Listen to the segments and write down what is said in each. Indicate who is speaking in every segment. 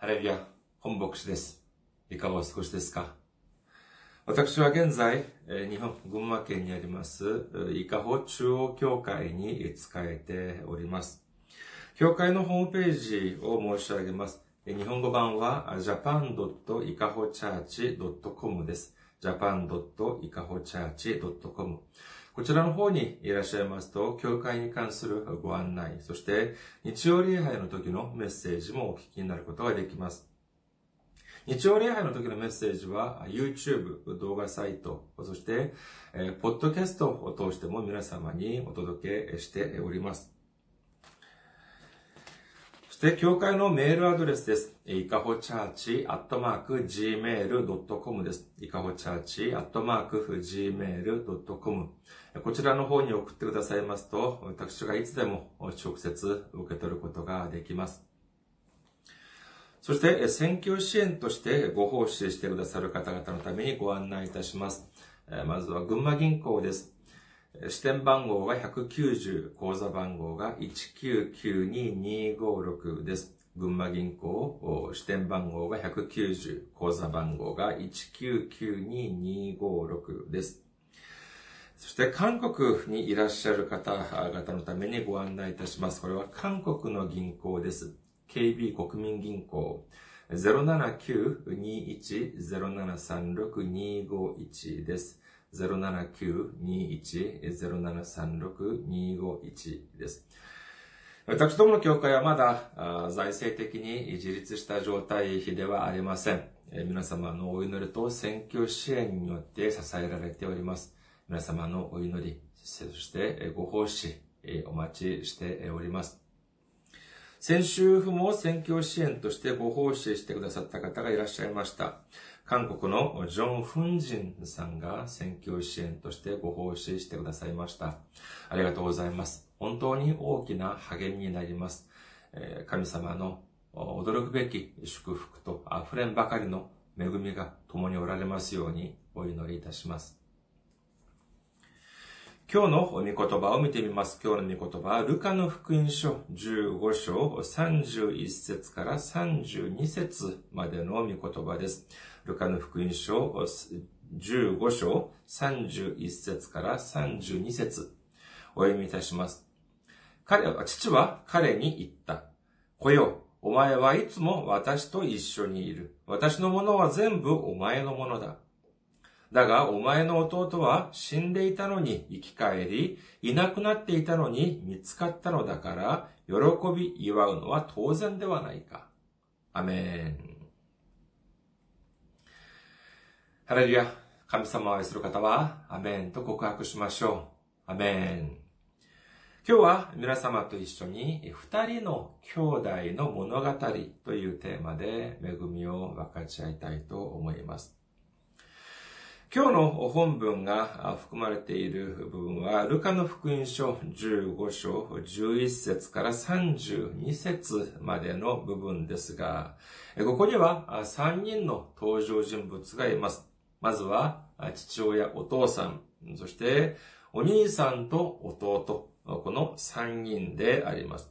Speaker 1: ハレルヤ、本牧師です。いかがお過ごしですか？私は現在、日本、群馬県にあります、伊香保中央教会に仕えております。教会のホームページを申し上げます。日本語版は japan.ikahochurch.com です。japan.ikahochurch.com こちらの方にいらっしゃいますと、教会に関するご案内、そして日曜礼拝の時のメッセージもお聞きになることができます。日曜礼拝の時のメッセージは YouTube 動画サイト、そして、えー、ポッドキャストを通しても皆様にお届けしております。そして、教会のメールアドレスです。いかほチャーチアットマーク gmail.com です。いかほチャーチアットマーク gmail.com こちらの方に送ってくださいますと、私がいつでも直接受け取ることができます。そして、選挙支援としてご奉仕してくださる方々のためにご案内いたします。まずは群馬銀行です。支店番号が190、口座番号が1992256です。群馬銀行、支店番号が190、口座番号が1992256です。そして韓国にいらっしゃる方々のためにご案内いたします。これは韓国の銀行です。KB 国民銀行079-21-0736-251です。079-21-0736-251です。私どもの教会はまだ財政的に自立した状態ではありません。皆様のお祈りと選挙支援によって支えられております。皆様のお祈り、そしてご奉仕、お待ちしております。先週も選挙支援としてご奉仕してくださった方がいらっしゃいました。韓国のジョン・フンジンさんが選挙支援としてご奉仕してくださいました。ありがとうございます。本当に大きな励みになります。神様の驚くべき祝福と溢れんばかりの恵みが共におられますようにお祈りいたします。今日の御言葉を見てみます。今日の御言葉は、ルカの福音書15章31節から32節までの御言葉です。ルカの福音書15章31節から32節お読みいたします。彼は、父は彼に言った。来よ、お前はいつも私と一緒にいる。私のものは全部お前のものだ。だが、お前の弟は死んでいたのに生き返り、いなくなっていたのに見つかったのだから、喜び祝うのは当然ではないか。アメン。ハレルヤ、神様を愛する方は、アメンと告白しましょう。アメン。今日は皆様と一緒に、二人の兄弟の物語というテーマで恵みを分かち合いたいと思います。今日の本文が含まれている部分は、ルカの福音書15章11節から32節までの部分ですが、ここには3人の登場人物がいます。まずは、父親、お父さん、そして、お兄さんと弟、この3人であります。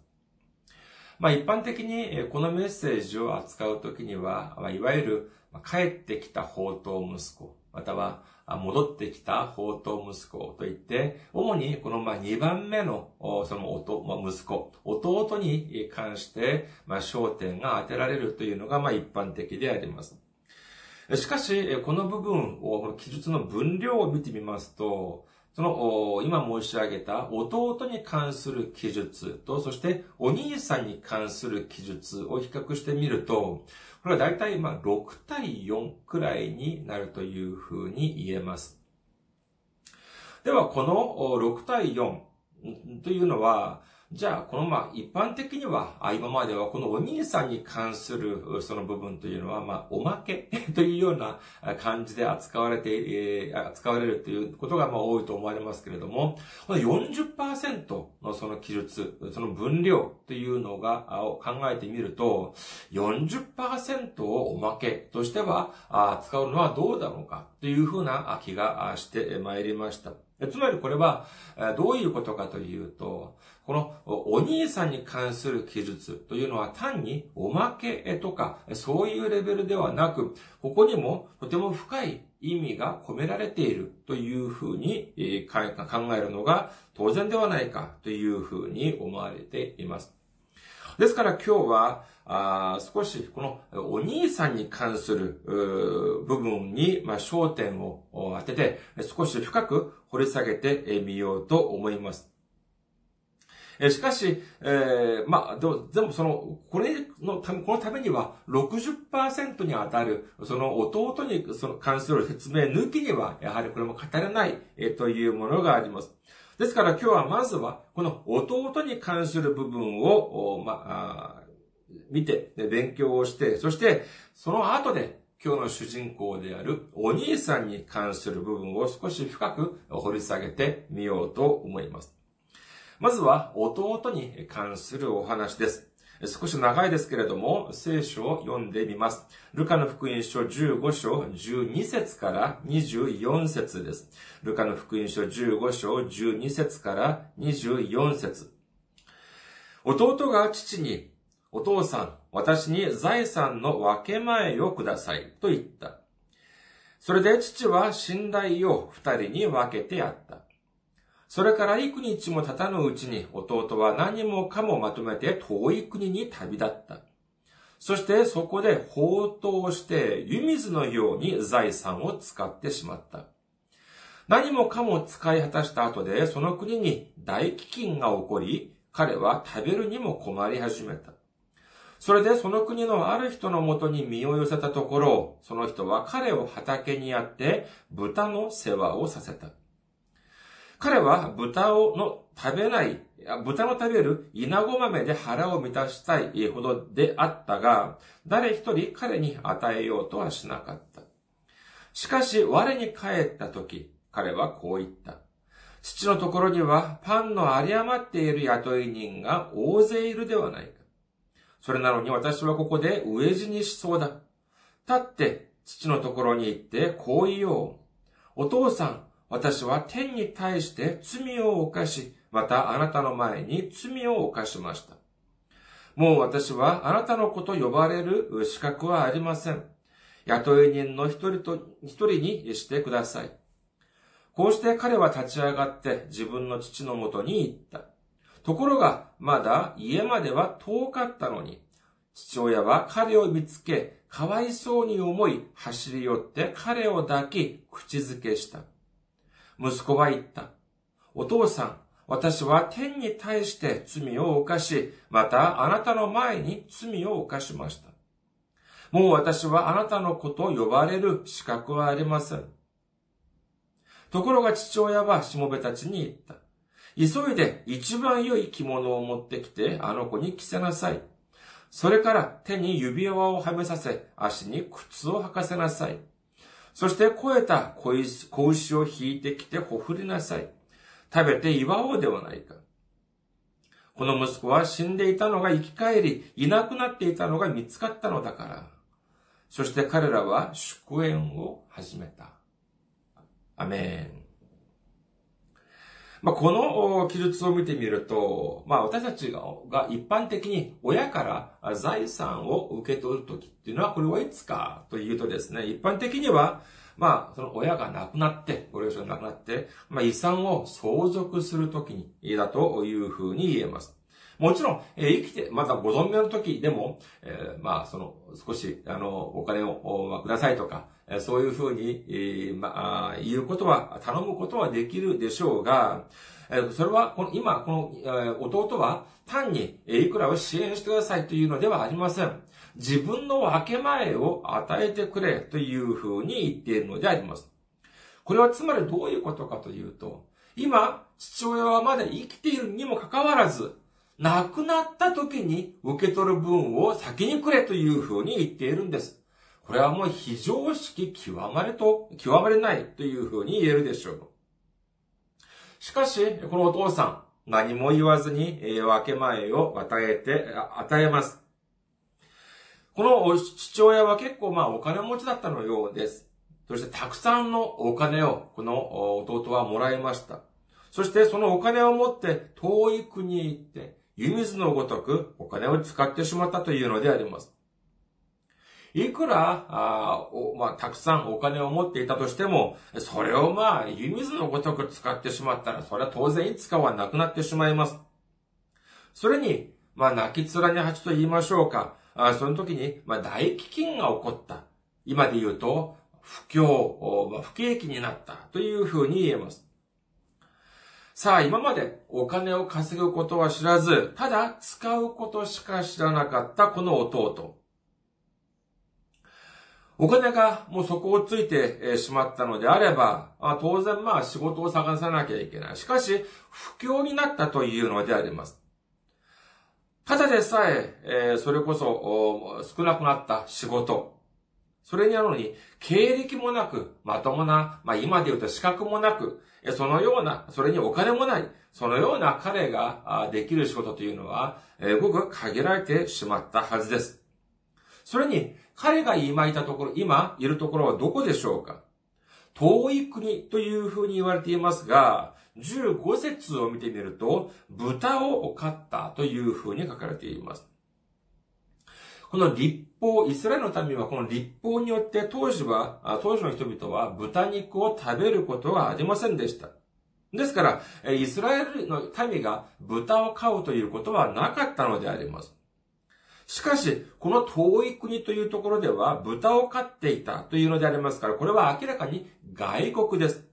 Speaker 1: まあ一般的にこのメッセージを扱うときには、いわゆる帰ってきた宝刀息子、または戻ってきた宝刀息子。といって、主にこの2番目のその息子、弟に関して焦点が当てられるというのが一般的であります。しかし、この部分を、記述の分量を見てみますと、その、今申し上げた弟に関する記述と、そしてお兄さんに関する記述を比較してみると、これは大体まあ6対4くらいになるというふうに言えます。では、この6対4というのは、じゃあ、このまあ一般的には、今まではこのお兄さんに関するその部分というのは、まあおまけというような感じで扱われて、えー、扱われるということがまあ多いと思われますけれども、この40%のその記述、その分量というのがを考えてみると、40%をおまけとしては扱うのはどうだろうかというふうな気がしてまいりました。つまりこれは、どういうことかというと、このお兄さんに関する記述というのは単におまけとか、そういうレベルではなく、ここにもとても深い意味が込められているというふうに考えるのが当然ではないかというふうに思われています。ですから今日は、あ少しこのお兄さんに関する部分に、まあ、焦点を当てて少し深く掘り下げてみようと思います。しかし、えー、まあ、でも、でもその、これのため、このためには60%に当たる、その弟にその関する説明抜きには、やはりこれも語れない、えというものがあります。ですから今日はまずは、この弟に関する部分を、まあ、見て、勉強をして、そして、その後で、今日の主人公であるお兄さんに関する部分を少し深く掘り下げてみようと思います。まずは弟に関するお話です。少し長いですけれども、聖書を読んでみます。ルカの福音書15章12節から24節です。ルカの福音書15章12節から24節弟が父に、お父さん、私に財産の分け前をください、と言った。それで父は信頼を二人に分けてやった。それから幾日も経たぬうちに弟は何もかもまとめて遠い国に旅立った。そしてそこで放蕩して湯水のように財産を使ってしまった。何もかも使い果たした後でその国に大飢饉が起こり、彼は食べるにも困り始めた。それでその国のある人のもとに身を寄せたところ、その人は彼を畑にやって豚の世話をさせた。彼は豚をの食べない、豚の食べる稲子豆で腹を満たしたいほどであったが、誰一人彼に与えようとはしなかった。しかし、我に帰った時、彼はこう言った。父のところにはパンの有り余っている雇い人が大勢いるではない。それなのに私はここで飢え死にしそうだ。立って父のところに行ってこう言おう。お父さん、私は天に対して罪を犯し、またあなたの前に罪を犯しました。もう私はあなたの子と呼ばれる資格はありません。雇い人の一人と、一人にしてください。こうして彼は立ち上がって自分の父のもとに行った。ところが、まだ家までは遠かったのに、父親は彼を見つけ、かわいそうに思い、走り寄って彼を抱き、口づけした。息子は言った。お父さん、私は天に対して罪を犯し、またあなたの前に罪を犯しました。もう私はあなたの子と呼ばれる資格はありません。ところが父親はしもべたちに言った。急いで一番良い着物を持ってきてあの子に着せなさい。それから手に指輪をはめさせ、足に靴を履かせなさい。そして肥えた子牛を引いてきてほふりなさい。食べて祝おうではないか。この息子は死んでいたのが生き返り、いなくなっていたのが見つかったのだから。そして彼らは祝宴を始めた。アメン。まあ、この記述を見てみると、まあ、私たちが一般的に親から財産を受け取るときっていうのは、これはいつかというとですね、一般的には、まあ、その親が亡くなって、ご両親が亡くなって、まあ、遺産を相続するときに、だというふうに言えます。もちろん、えー、生きて、まだご存命の時でも、えー、まあ、その、少し、あの、お金を、まあ、くださいとか、そういうふうに、まあ、言うことは、頼むことはできるでしょうが、それは、この、今、この、弟は、単に、いくらを支援してくださいというのではありません。自分の分け前を与えてくれというふうに言っているのであります。これはつまりどういうことかというと、今、父親はまだ生きているにもかかわらず、亡くなった時に受け取る分を先にくれというふうに言っているんです。これはもう非常識極まれと、極まれないというふうに言えるでしょう。しかし、このお父さん、何も言わずにえ分け前を与えて、与えます。この父親は結構まあお金持ちだったのようです。そしてたくさんのお金をこの弟はもらいました。そしてそのお金を持って遠い国へ行って、湯水のごとくお金を使ってしまったというのであります。いくら、あまあ、たくさんお金を持っていたとしても、それをまあ、湯水のごとく使ってしまったら、それは当然いつかはなくなってしまいます。それに、まあ、泣き面に蜂と言いましょうか。あその時に、まあ、大飢饉が起こった。今で言うと、不況、まあ、不景気になったというふうに言えます。さあ、今までお金を稼ぐことは知らず、ただ使うことしか知らなかったこの弟。お金がもう底をついてしまったのであれば、当然まあ仕事を探さなきゃいけない。しかし、不況になったというのであります。ただでさえ、それこそ少なくなった仕事。それにあるのに、経歴もなく、まともな、まあ今で言うと資格もなく、そのような、それにお金もない、そのような彼ができる仕事というのは、ごく限られてしまったはずです。それに、彼が今いたところ、今いるところはどこでしょうか？遠い国というふうに言われていますが、15節を見てみると、豚を飼ったというふうに書かれています。この立法、イスラエルの民はこの立法によって当時は、当時の人々は豚肉を食べることはありませんでした。ですから、イスラエルの民が豚を飼うということはなかったのであります。しかし、この遠い国というところでは豚を飼っていたというのでありますから、これは明らかに外国です。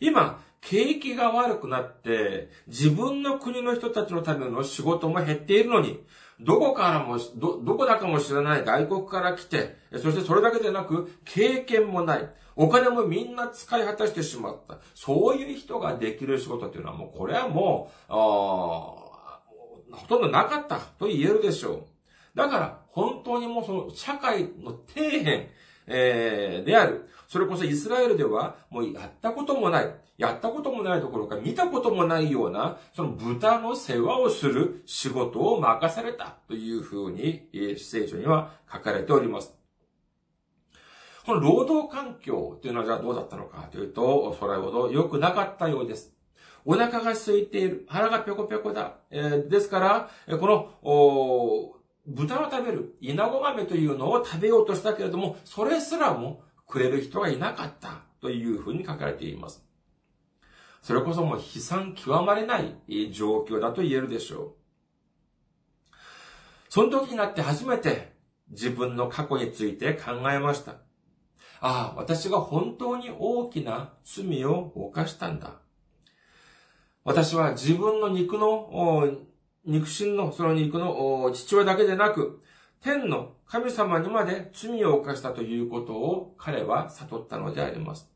Speaker 1: 今、景気が悪くなって、自分の国の人たちのための仕事も減っているのに、どこからも、ど、どこだかも知らない外国から来て、そしてそれだけでなく、経験もない。お金もみんな使い果たしてしまった。そういう人ができる仕事っていうのはもう、これはもう、あほとんどなかったと言えるでしょう。だから、本当にもうその社会の底辺、えー、である。それこそイスラエルでは、もうやったこともない。やったこともないところか、見たこともないような、その豚の世話をする仕事を任されたというふうに、聖書には書かれております。この労働環境というのはじゃあどうだったのかというと、それほど良くなかったようです。お腹が空いている。腹がぴょこぴょこだ。えー、ですから、この、豚を食べる、イナゴ豆というのを食べようとしたけれども、それすらも食える人がいなかったというふうに書かれています。それこそもう悲惨極まれない状況だと言えるでしょう。その時になって初めて自分の過去について考えました。ああ、私が本当に大きな罪を犯したんだ。私は自分の肉の肉親のその肉の父親だけでなく、天の神様にまで罪を犯したということを彼は悟ったのであります。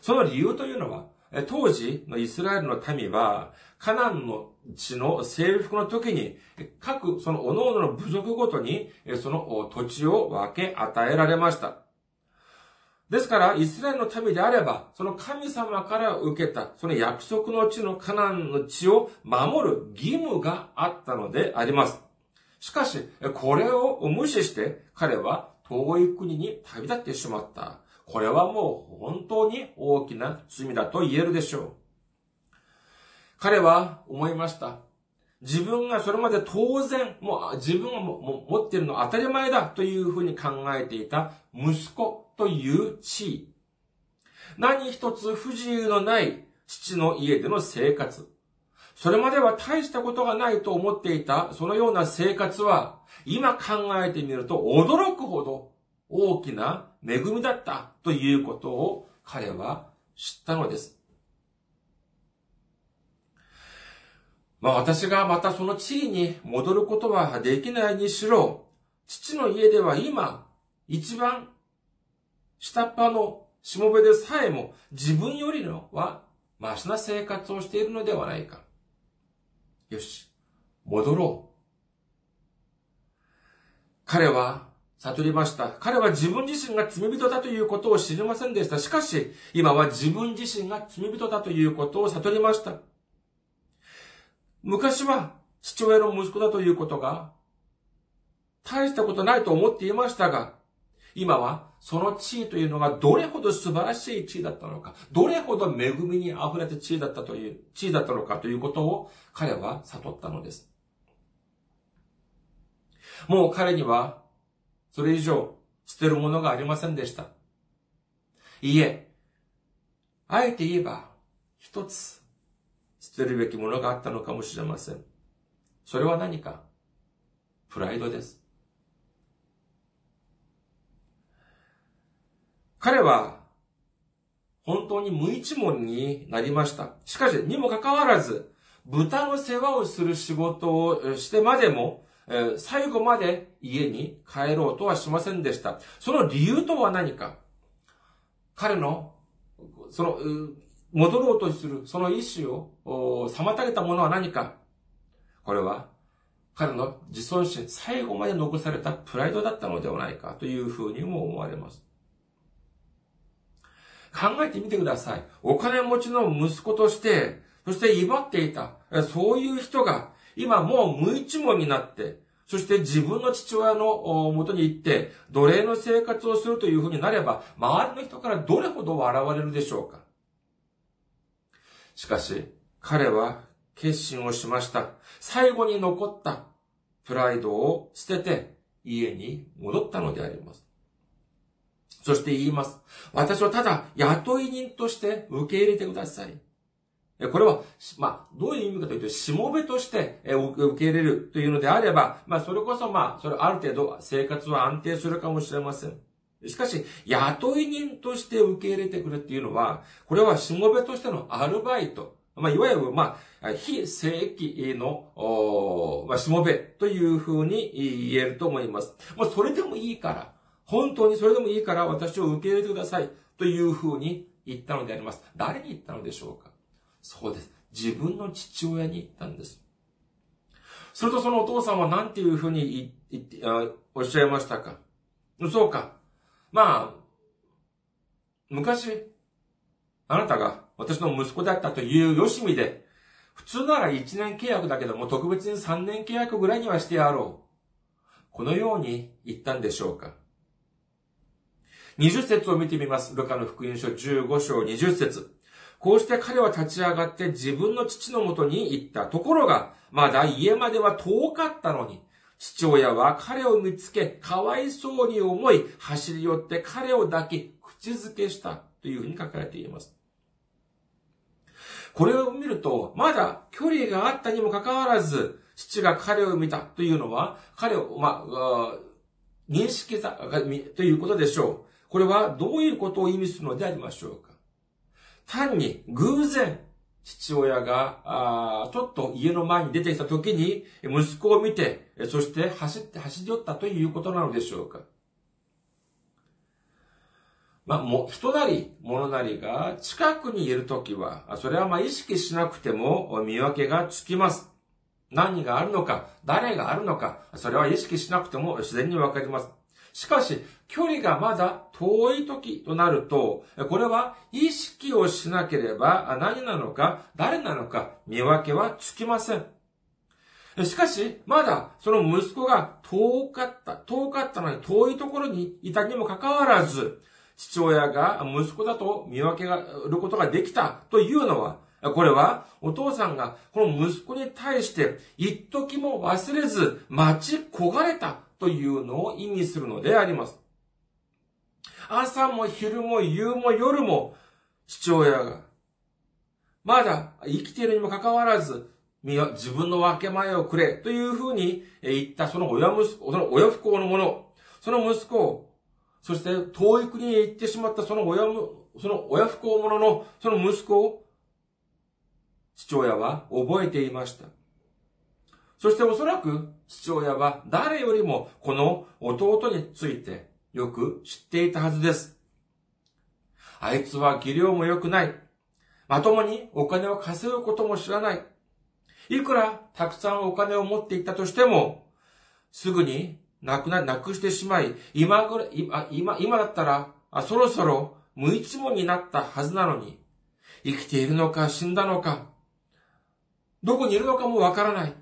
Speaker 1: その理由というのは、当時のイスラエルの民は、カナンの地の征服の時に、各その各々の部族ごとに、その土地を分け与えられました。ですから、イスラエルの民であれば、その神様から受けた、その約束の地のカナンの地を守る義務があったのであります。しかし、これを無視して、彼は遠い国に旅立ってしまった。これはもう本当に大きな罪だと言えるでしょう。彼は思いました。自分がそれまで当然、もう自分が持っているのは当たり前だというふうに考えていた息子という地位。何一つ不自由のない父の家での生活。それまでは大したことがないと思っていたそのような生活は、今考えてみると驚くほど大きな恵みだったということを彼は知ったのです。まあ私がまたその地位に戻ることはできないにしろ、父の家では今、一番下っ端のしもべでさえも自分よりのはマシな生活をしているのではないか。よし、戻ろう。彼は悟りました。彼は自分自身が罪人だということを知りませんでした。しかし、今は自分自身が罪人だということを悟りました。昔は父親の息子だということが大したことないと思っていましたが、今はその地位というのがどれほど素晴らしい地位だったのか、どれほど恵みに溢れた地位だったという、地位だったのかということを彼は悟ったのです。もう彼にはそれ以上捨てるものがありませんでした。いいえ、あえて言えば一つ捨てるべきものがあったのかもしれません。それは何か？プライドです。彼は本当に無一文になりました。しかし、にもかかわらず、豚の世話をする仕事をしてまでも、最後まで家に帰ろうとはしませんでした。その理由とは何か？彼の、その、戻ろうとする、その意志を妨げたものは何かこれは、彼の自尊心、最後まで残されたプライドだったのではないかというふうにも思われます。考えてみてください。お金持ちの息子として、そして威張っていた、そういう人が、今もう無一文になって、そして自分の父親のもとに行って、奴隷の生活をするというふうになれば、周りの人からどれほど笑われるでしょうかしかし、彼は決心をしました。最後に残ったプライドを捨てて家に戻ったのであります。そして言います。私はただ雇い人として受け入れてください。これは、まあ、どういう意味かというと、しもべとして受け入れるというのであれば、まあ、それこそまあ、それある程度生活は安定するかもしれません。しかし、雇い人として受け入れてくれっていうのは、これはしもべとしてのアルバイト。まあ、いわゆる、まあ、非正規の、まあ、しもべというふうに言えると思います。まあ、それでもいいから、本当にそれでもいいから私を受け入れてくださいというふうに言ったのであります。誰に言ったのでしょうか？そうです。自分の父親に言ったんです。するとそのお父さんは何ていうふうに言っておっしゃいましたか？そうか。まあ、昔、あなたが私の息子だったというよしみで、普通なら1年契約だけども特別に3年契約ぐらいにはしてやろう。このように言ったんでしょうか20節を見てみます。ルカの福音書15章20節こうして彼は立ち上がって自分の父のもとに行った。ところが、まだ家までは遠かったのに、父親は彼を見つけ、かわいそうに思い、走り寄って彼を抱き、口づけしたというふうに書かれています。これを見ると、まだ距離があったにもかかわらず、父が彼を見たというのは、彼を、まあ、認識したということでしょう。これはどういうことを意味するのでありましょうか単に偶然、父親が、あちょっと家の前に出てきた時に、息子を見て、そして走って走り寄ったということなのでしょうかまあ、も、人なり、物なりが近くにいるときは、それはまあ意識しなくても見分けがつきます。何があるのか、誰があるのか、それは意識しなくても自然にわかります。しかし、距離がまだ遠い時となると、これは意識をしなければ何なのか、誰なのか見分けはつきません。しかし、まだその息子が遠かった、遠かったのに遠いところにいたにもかかわらず、父親が息子だと見分けがることができたというのは、これはお父さんがこの息子に対して一時も忘れず待ち焦がれたというのを意味するのであります。朝も昼も夕も夜も父親が、まだ生きているにもかかわらず、自分の分け前をくれというふうに言ったその親息、その親不幸の者、その息子を、そして遠い国へ行ってしまったその親、その親不幸者のその息子を、父親は覚えていました。そしておそらく父親は誰よりもこの弟についてよく知っていたはずです。あいつは技量も良くない。まともにお金を稼ぐことも知らない。いくらたくさんお金を持っていたとしても、すぐになくな、なくしてしまい、今ぐらい、今、今、今だったら、あそろそろ無一文になったはずなのに、生きているのか死んだのか、どこにいるのかもわからない。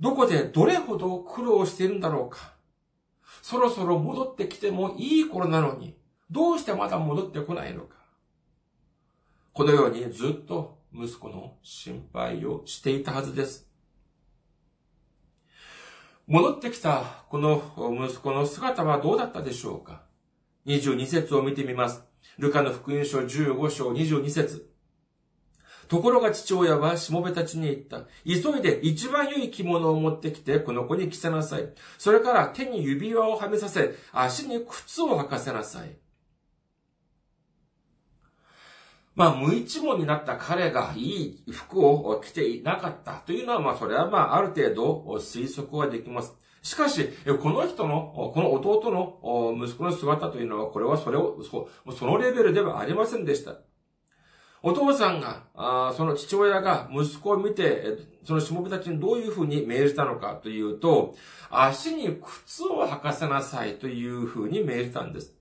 Speaker 1: どこでどれほど苦労しているんだろうか。そろそろ戻ってきてもいい頃なのに、どうしてまだ戻ってこないのか。このようにずっと息子の心配をしていたはずです。戻ってきたこの息子の姿はどうだったでしょうか ?22 節を見てみます。ルカの福音書15章22節ところが父親はしもべたちに言った。急いで一番良い着物を持ってきて、この子に着せなさい。それから手に指輪をはめさせ、足に靴を履かせなさい。まあ、無一文になった彼がいい服を着ていなかったというのは、まあ、それはまあ、ある程度推測はできます。しかし、この人の、この弟の息子の姿というのは、これはそれを、そのレベルではありませんでした。お父さんが、その父親が息子を見て、そのしもべたちにどういうふうに命じたのかというと、足に靴を履かせなさいというふうに命じたんです。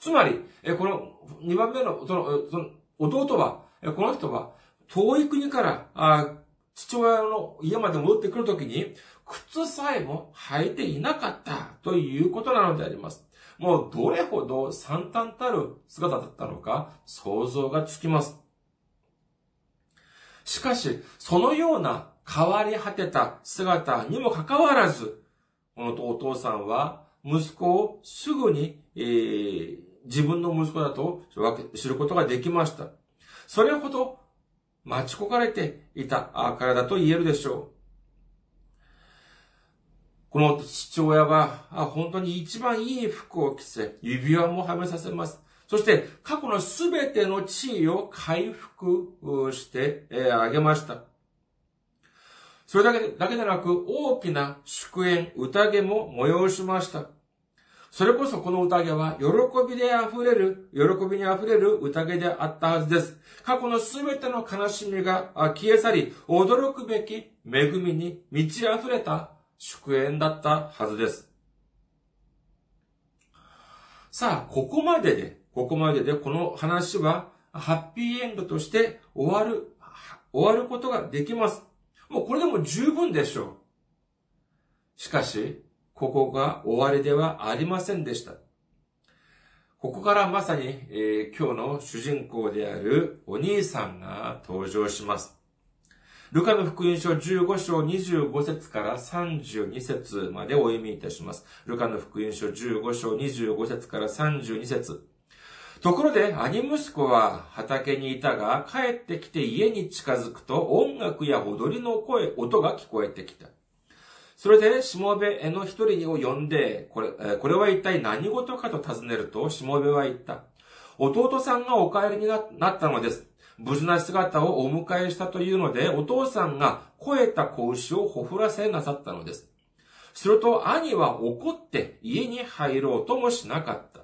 Speaker 1: つまり、この2番目の、その、その弟は、この人は、遠い国から、父親の家まで戻ってくるときに、靴さえも履いていなかったということなのであります。もうどれほど惨憺たる姿だったのか想像がつきます。しかし、そのような変わり果てた姿にもかかわらず、このお父さんは息子をすぐに、えー、自分の息子だと知ることができました。それほど待ち焦がれていたからだと言えるでしょう。この父親は、本当に一番いい服を着せ、指輪もはめさせます。そして、過去のすべての地位を回復してあげました。それだけでだけでなく、大きな祝宴、宴も催しました。それこそこの宴は、喜びで溢れる、喜びに溢れる宴であったはずです。過去のすべての悲しみが消え去り、驚くべき恵みに満ち溢れた祝宴だったはずです。さあ、ここまでで、ここまででこの話はハッピーエンドとして終わる、終わることができます。もうこれでも十分でしょう。しかし、ここが終わりではありませんでした。ここからまさに、えー、今日の主人公であるお兄さんが登場します。ルカの福音書15章25節から32節までお読みいたします。ルカの福音書15章25節から32節ところで、兄息子は畑にいたが、帰ってきて家に近づくと音楽や踊りの声、音が聞こえてきた。それで、しもべの一人を呼んで、これ、これは一体何事かと尋ねると、しもべは言った。弟さんがお帰りになったのです。無事な姿をお迎えしたというので、お父さんが肥えた子牛をほふらせなさったのです。すると兄は怒って家に入ろうともしなかった。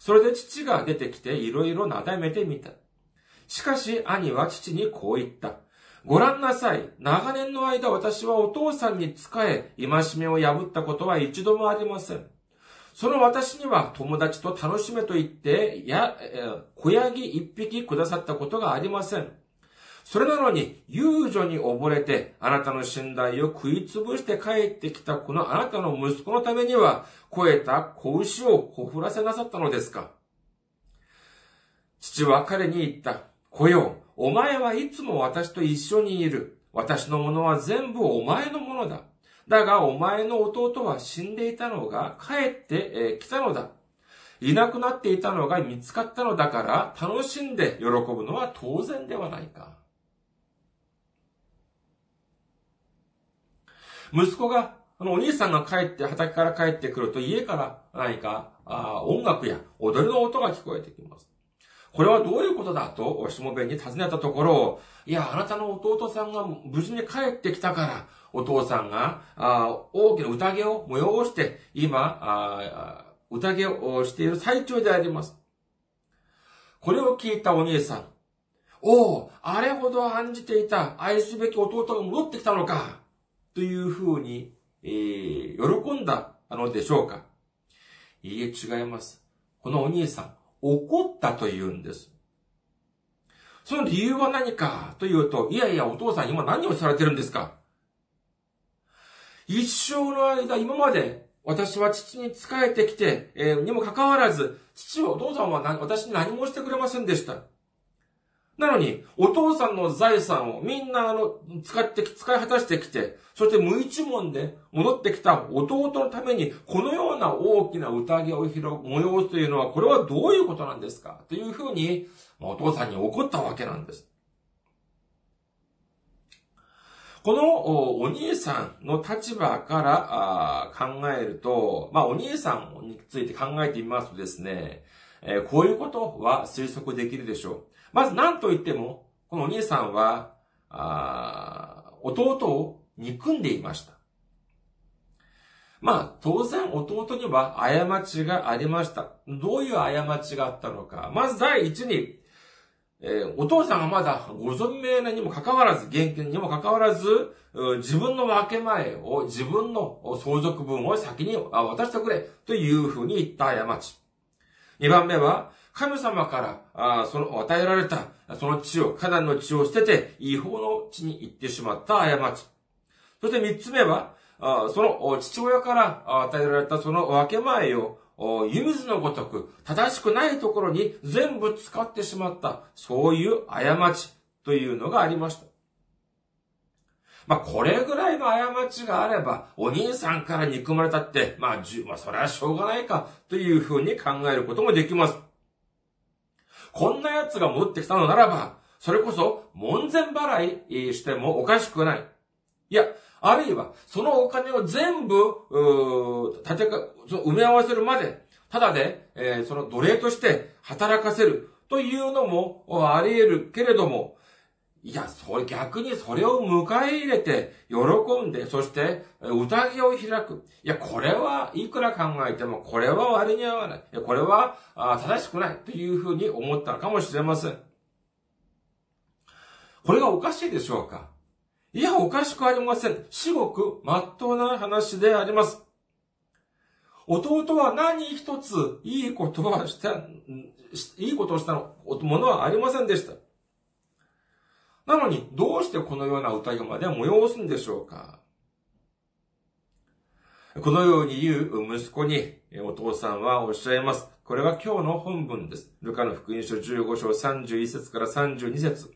Speaker 1: それで父が出てきていろいろなだめてみた。しかし兄は父にこう言った。ご覧なさい。長年の間私はお父さんに仕え、戒めを破ったことは一度もありません。その私には友達と楽しめと言って、や、小ヤギ一匹くださったことがありません。それなのに、遊女に溺れて、あなたの信頼を食いつぶして帰ってきたこのあなたの息子のためには、肥えた子牛をほふらせなさったのですか父は彼に言った。子よ、お前はいつも私と一緒にいる。私のものは全部お前のものだ。だがお前の弟は死んでいたのが帰ってきたのだ。いなくなっていたのが見つかったのだから楽しんで喜ぶのは当然ではないか。息子が、あのお兄さんが帰って、畑から帰ってくると家から何かあ音楽や踊りの音が聞こえてきます。これはどういうことだと、しもべに尋ねたところ、いや、あなたの弟さんが無事に帰ってきたから、お父さんが、あ大きな宴を催して、今、あ宴をしている最中であります。これを聞いたお兄さん。おお、あれほど案じていた愛すべき弟が戻ってきたのか。というふうに、えー、喜んだのでしょうか。いいえ、違います。このお兄さん、怒ったと言うんです。その理由は何かというと、いやいや、お父さん今何をされてるんですか一生の間、今まで、私は父に仕えてきて、えー、にもかかわらず、父は、お父さんは私に何もしてくれませんでした。なのに、お父さんの財産をみんなあの、使って、使い果たしてきて、そして無一文で戻ってきた弟のために、このような大きな宴を催すというのは、これはどういうことなんですか？というふうに、お父さんに怒ったわけなんです。このお兄さんの立場から考えると、まあお兄さんについて考えてみますとですね、えこういうことは推測できるでしょう。まず何と言っても、このお兄さんは、あ弟を憎んでいました。まあ、当然弟には過ちがありました。どういう過ちがあったのか。まず第一に、えー、お父さんがまだご存命にもかかわらず、現金にもかかわらず、自分の分け前を、自分の相続分を先に渡してくれ、というふうに言った過ち。二番目は、神様から、あその、与えられた、その地を、カナンの地を捨てて、違法の地に行ってしまった過ち。そして三つ目は、その父親から与えられたその分け前を湯水のごとく正しくないところに全部使ってしまった、そういう過ちというのがありました。まあ、これぐらいの過ちがあれば、お兄さんから憎まれたって、まあ、じまあ、それはしょうがないか、というふうに考えることもできます。こんな奴が持ってきたのならば、それこそ、門前払いしてもおかしくない。いや、あるいは、そのお金を全部、う立てか、埋め合わせるまで、ただで、えー、その奴隷として働かせるというのもあり得るけれども、いや、それ逆にそれを迎え入れて、喜んで、そして、宴を開く。いや、これはいくら考えても、これは割に合わない。これは正しくない。というふうに思ったかもしれません。これがおかしいでしょうか？いや、おかしくありません。至極、まっとうな話であります。弟は何一ついいことはした、いいことをしたものはありませんでした。なのに、どうしてこのような歌まで催すんでしょうか？このように言う息子にお父さんはおっしゃいます。これは今日の本文です。ルカの福音書15章31節から32節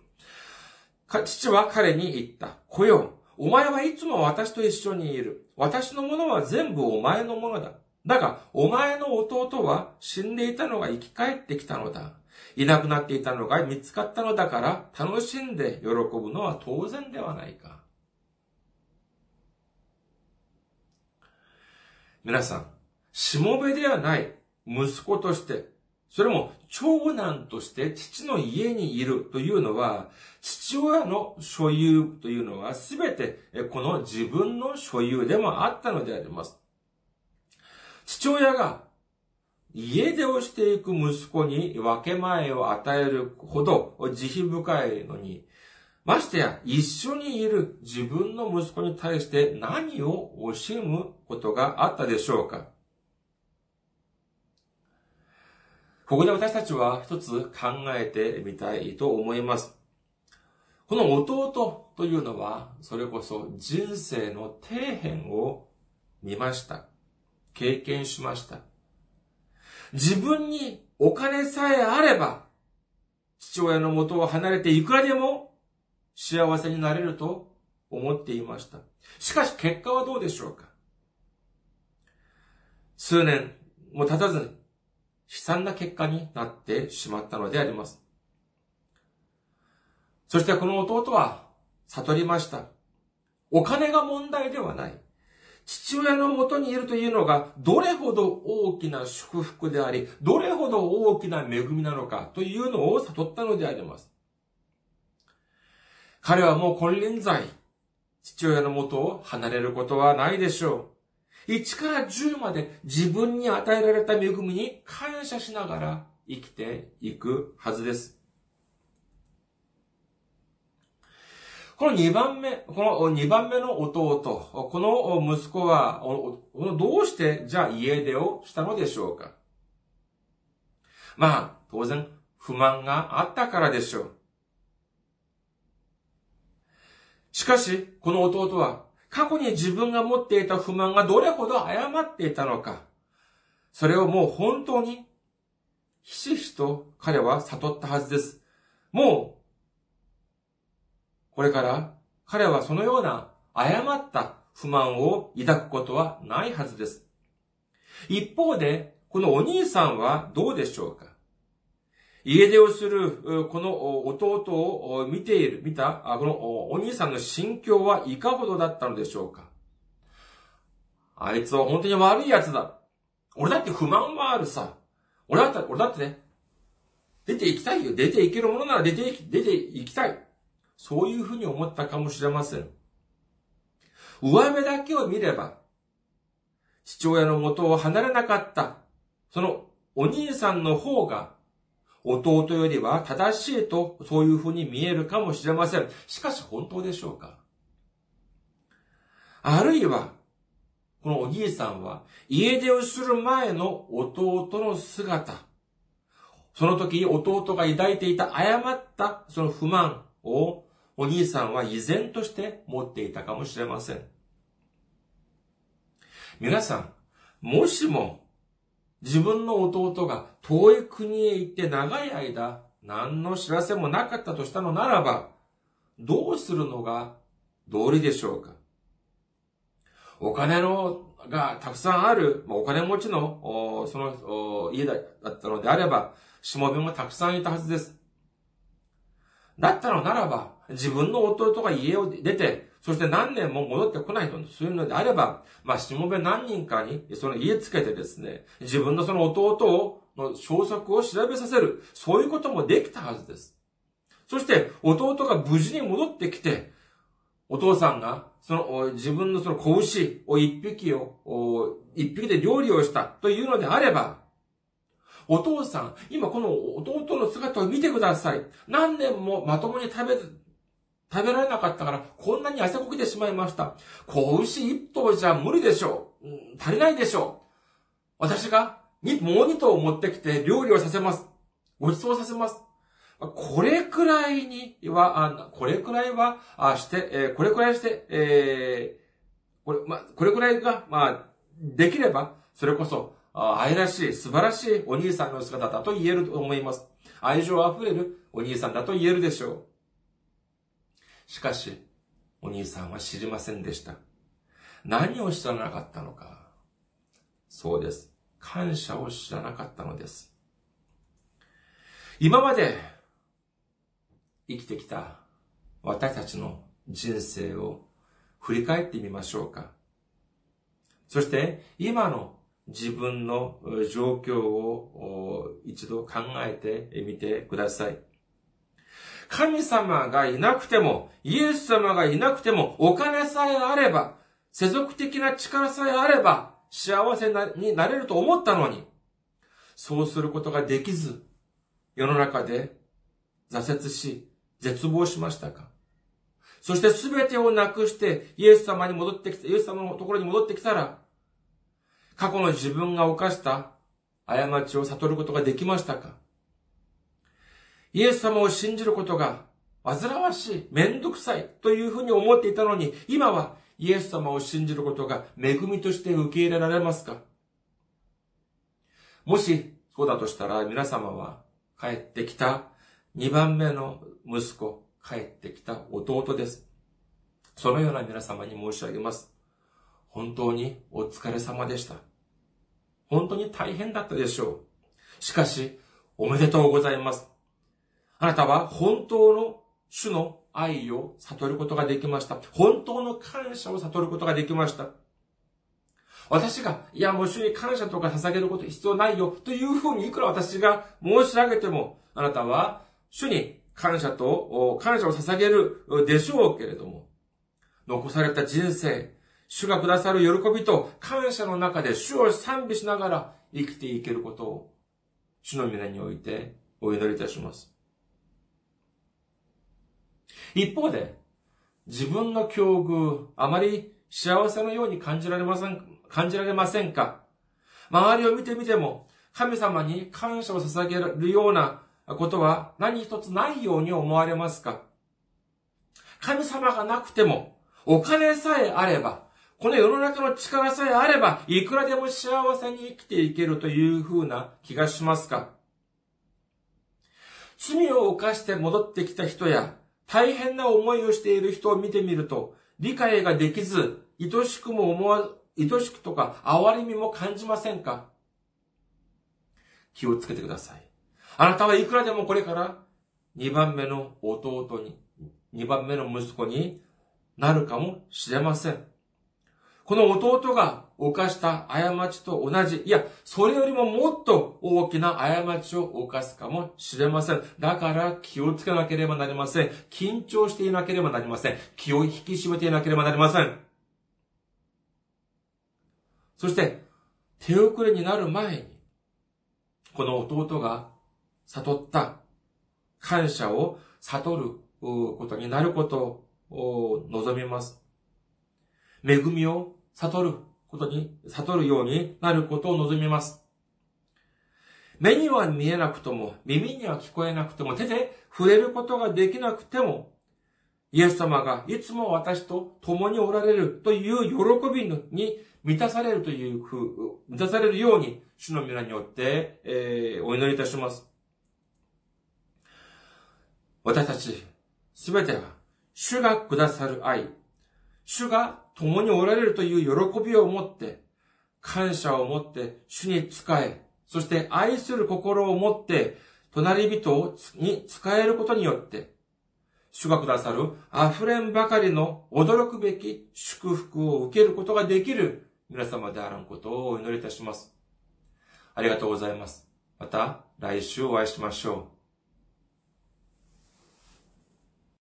Speaker 1: 父は彼に言った。来よう。お前はいつも私と一緒にいる。私のものは全部お前のものだ。だが、お前の弟は死んでいたのが生き返ってきたのだ。いなくなっていたのが見つかったのだから、楽しんで喜ぶのは当然ではないか。皆さん、しもべではない息子として、それも長男として父の家にいるというのは、父親の所有というのはすべてこの自分の所有でもあったのであります。父親が家出をしていく息子に分け前を与えるほど慈悲深いのに、ましてや一緒にいる自分の息子に対して何を惜しむことがあったでしょうかここで私たちは一つ考えてみたいと思います。この弟というのは、それこそ人生の底辺を見ました。経験しました。自分にお金さえあれば、父親の元を離れていくらでも幸せになれると思っていました。しかし結果はどうでしょうか？数年も経たずに悲惨な結果になってしまったのであります。そしてこの弟は悟りました。お金が問題ではない。父親のもとにいるというのが、どれほど大きな祝福であり、どれほど大きな恵みなのかというのを悟ったのであります。彼はもう金輪際、父親のもとを離れることはないでしょう。1から10まで自分に与えられた恵みに感謝しながら生きていくはずです。この二番目、この二番目の弟、この息子は、どうしてじゃあ家出をしたのでしょうか？まあ、当然、不満があったからでしょう。しかし、この弟は、過去に自分が持っていた不満がどれほど誤っていたのか、それをもう本当に、ひしひしと彼は悟ったはずです。もう、これから彼はそのような誤った不満を抱くことはないはずです。一方で、このお兄さんはどうでしょうか？家出をする、この弟を見ている、見た、このお兄さんの心境はいかほどだったのでしょうか？あいつは本当に悪い奴だ。俺だって不満はあるさ。俺だって、俺だってね、出て行きたいよ。出て行けるものなら出て、出て行きたい。そういうふうに思ったかもしれません。上目だけを見れば、父親の元を離れなかった、そのお兄さんの方が、弟よりは正しいと、そういうふうに見えるかもしれません。しかし本当でしょうか？あるいは、このお兄さんは、家出をする前の弟の姿、その時弟が抱いていた誤ったその不満をお兄さんは依然として持っていたかもしれません。皆さん、もしも自分の弟が遠い国へ行って長い間何の知らせもなかったとしたのならば、どうするのが道理でしょうか？お金のがたくさんある、お金持ちの、その家だったのであれば、しもべもたくさんいたはずです。だったのならば、自分の弟が家を出て、そして何年も戻ってこないと、そういうのであれば、まあ、しもべ何人かに、その家つけてですね、自分のその弟を、の消息を調べさせる、そういうこともできたはずです。そして、弟が無事に戻ってきて、お父さんが、その、自分のその子牛を一匹を、一匹で料理をしたというのであれば、お父さん、今この弟の姿を見てください。何年もまともに食べ、食べられなかったから、こんなに汗こきてしまいました。子牛一頭じゃ無理でしょう。足りないでしょう。私が、もう二頭持ってきて料理をさせます。ご馳走させます。これくらいには、これくらいは、して、え、これくらいして、え、これ、ま、これくらいが、まあ、できれば、それこそ、愛らしい、素晴らしいお兄さんの姿だと言えると思います。愛情あふれるお兄さんだと言えるでしょう。しかし、お兄さんは知りませんでした。何を知らなかったのか。そうです。感謝を知らなかったのです。今まで生きてきた私たちの人生を振り返ってみましょうか。そして今の自分の状況を一度考えてみてください。神様がいなくても、イエス様がいなくても、お金さえあれば、世俗的な力さえあれば、幸せになれると思ったのに、そうすることができず、世の中で挫折し、絶望しましたか？そして全てをなくして、イエス様に戻ってきた、イエス様のところに戻ってきたら、過去の自分が犯した過ちを悟ることができましたか？イエス様を信じることが煩わしい、めんどくさいというふうに思っていたのに、今はイエス様を信じることが恵みとして受け入れられますか？もしそうだとしたら皆様は帰ってきた2番目の息子、帰ってきた弟です。そのような皆様に申し上げます。本当にお疲れ様でした。本当に大変だったでしょう。しかし、おめでとうございます。あなたは本当の主の愛を悟ることができました。本当の感謝を悟ることができました。私が、いや、もう主に感謝とか捧げること必要ないよ、というふうにいくら私が申し上げても、あなたは主に感謝と、感謝を捧げるでしょうけれども、残された人生、主がくださる喜びと感謝の中で主を賛美しながら生きていけることを、主の皆においてお祈りいたします。一方で、自分の境遇、あまり幸せのように感じられません、感じられませんか？周りを見てみても、神様に感謝を捧げるようなことは何一つないように思われますか？神様がなくても、お金さえあれば、この世の中の力さえあれば、いくらでも幸せに生きていけるという風な気がしますか？罪を犯して戻ってきた人や、大変な思いをしている人を見てみると、理解ができず、愛しくも思わ、愛しくとか、哀れみも感じませんか？気をつけてください。あなたはいくらでもこれから2番目の弟に、2番目の息子になるかもしれません。この弟が犯した過ちと同じ、いや、それよりももっと大きな過ちを犯すかもしれません。だから気をつけなければなりません。緊張していなければなりません。気を引き締めていなければなりません。そして、手遅れになる前に、この弟が悟った感謝を悟ることになることを望みます。恵みを悟ることに、悟るようになることを望みます。目には見えなくとも、耳には聞こえなくても、手で触れることができなくても、イエス様がいつも私と共におられるという喜びに満たされるというふう、満たされるように、主の皆によって、えー、お祈りいたします。私たち、すべては、主がくださる愛、主が共におられるという喜びを持って、感謝を持って主に仕え、そして愛する心を持って、隣人に使えることによって、主がくださる溢れんばかりの驚くべき祝福を受けることができる皆様であらんことをお祈りいたします。ありがとうございます。また来週お会いしましょう。